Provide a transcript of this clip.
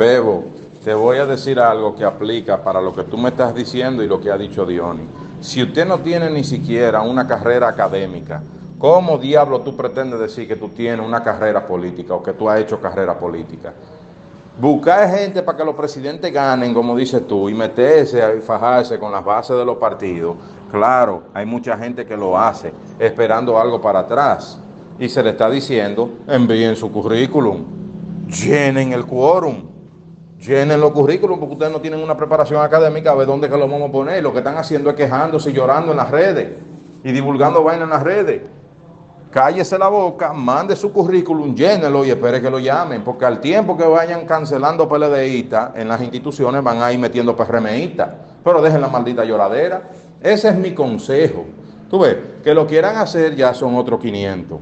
Bebo, te voy a decir algo que aplica para lo que tú me estás diciendo y lo que ha dicho Diony. Si usted no tiene ni siquiera una carrera académica, ¿cómo diablo tú pretendes decir que tú tienes una carrera política o que tú has hecho carrera política? Buscar gente para que los presidentes ganen, como dices tú, y meterse y fajarse con las bases de los partidos. Claro, hay mucha gente que lo hace, esperando algo para atrás. Y se le está diciendo, envíen su currículum, llenen el quórum, llenen los currículum, porque ustedes no tienen una preparación académica, a ver dónde que lo vamos a poner. Lo que están haciendo es quejándose y llorando en las redes y divulgando vainas en las redes cállese la boca, mande su currículum, llénelo y espere que lo llamen, porque al tiempo que vayan cancelando PLDistas en las instituciones van a ir metiendo PRMistas, pero dejen la maldita lloradera. Ese es mi consejo. Tú ves, que lo quieran hacer ya son otros 500.